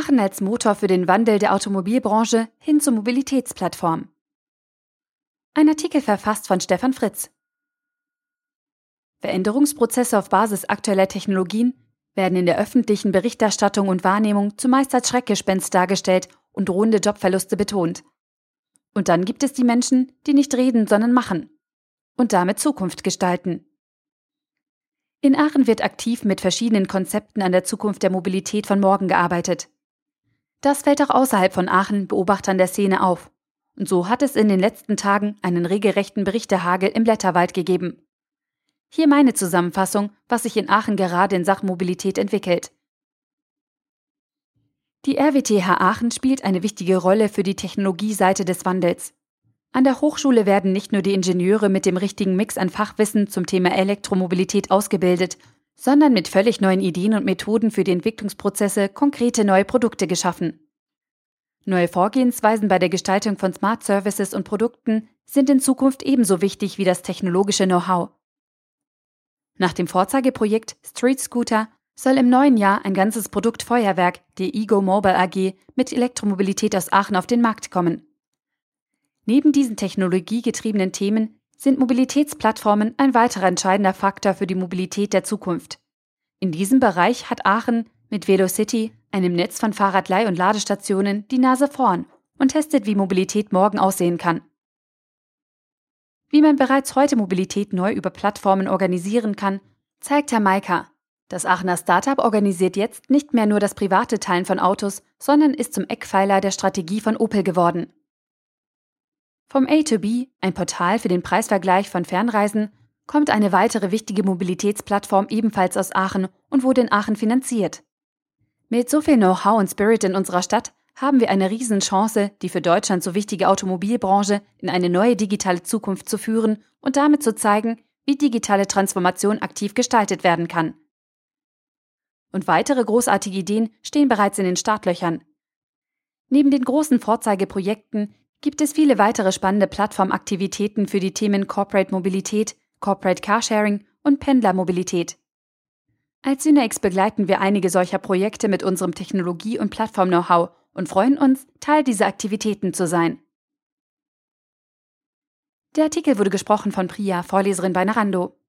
Aachen als Motor für den Wandel der Automobilbranche hin zur Mobilitätsplattform. Ein Artikel verfasst von Stefan Fritz. Veränderungsprozesse auf Basis aktueller Technologien werden in der öffentlichen Berichterstattung und Wahrnehmung zumeist als Schreckgespenst dargestellt und drohende Jobverluste betont. Und dann gibt es die Menschen, die nicht reden, sondern machen und damit Zukunft gestalten. In Aachen wird aktiv mit verschiedenen Konzepten an der Zukunft der Mobilität von morgen gearbeitet. Das fällt auch außerhalb von Aachen Beobachtern der Szene auf. Und so hat es in den letzten Tagen einen regelrechten Berichtehagel im Blätterwald gegeben. Hier meine Zusammenfassung, was sich in Aachen gerade in Sachen Mobilität entwickelt. Die RWTH Aachen spielt eine wichtige Rolle für die Technologieseite des Wandels. An der Hochschule werden nicht nur die Ingenieure mit dem richtigen Mix an Fachwissen zum Thema Elektromobilität ausgebildet, sondern mit völlig neuen Ideen und Methoden für die Entwicklungsprozesse konkrete neue Produkte geschaffen. Neue Vorgehensweisen bei der Gestaltung von Smart Services und Produkten sind in Zukunft ebenso wichtig wie das technologische Know-how. Nach dem Vorzeigeprojekt Street Scooter soll im neuen Jahr ein ganzes Produkt Feuerwerk, die Ego Mobile AG, mit Elektromobilität aus Aachen auf den Markt kommen. Neben diesen technologiegetriebenen Themen sind Mobilitätsplattformen ein weiterer entscheidender Faktor für die Mobilität der Zukunft. In diesem Bereich hat Aachen mit VeloCity, einem Netz von Fahrradleih- und Ladestationen, die Nase vorn und testet, wie Mobilität morgen aussehen kann. Wie man bereits heute Mobilität neu über Plattformen organisieren kann, zeigt Herr Maika. Das Aachener Startup organisiert jetzt nicht mehr nur das private Teilen von Autos, sondern ist zum Eckpfeiler der Strategie von Opel geworden. Vom A2B, ein Portal für den Preisvergleich von Fernreisen, kommt eine weitere wichtige Mobilitätsplattform ebenfalls aus Aachen und wurde in Aachen finanziert. Mit so viel Know-how und Spirit in unserer Stadt haben wir eine Riesenchance, die für Deutschland so wichtige Automobilbranche in eine neue digitale Zukunft zu führen und damit zu zeigen, wie digitale Transformation aktiv gestaltet werden kann. Und weitere großartige Ideen stehen bereits in den Startlöchern. Neben den großen Vorzeigeprojekten gibt es viele weitere spannende Plattformaktivitäten für die Themen Corporate Mobilität, Corporate Carsharing und Pendlermobilität. Als Synex begleiten wir einige solcher Projekte mit unserem Technologie- und Plattform-Know-how und freuen uns, Teil dieser Aktivitäten zu sein. Der Artikel wurde gesprochen von Priya, Vorleserin bei Narando.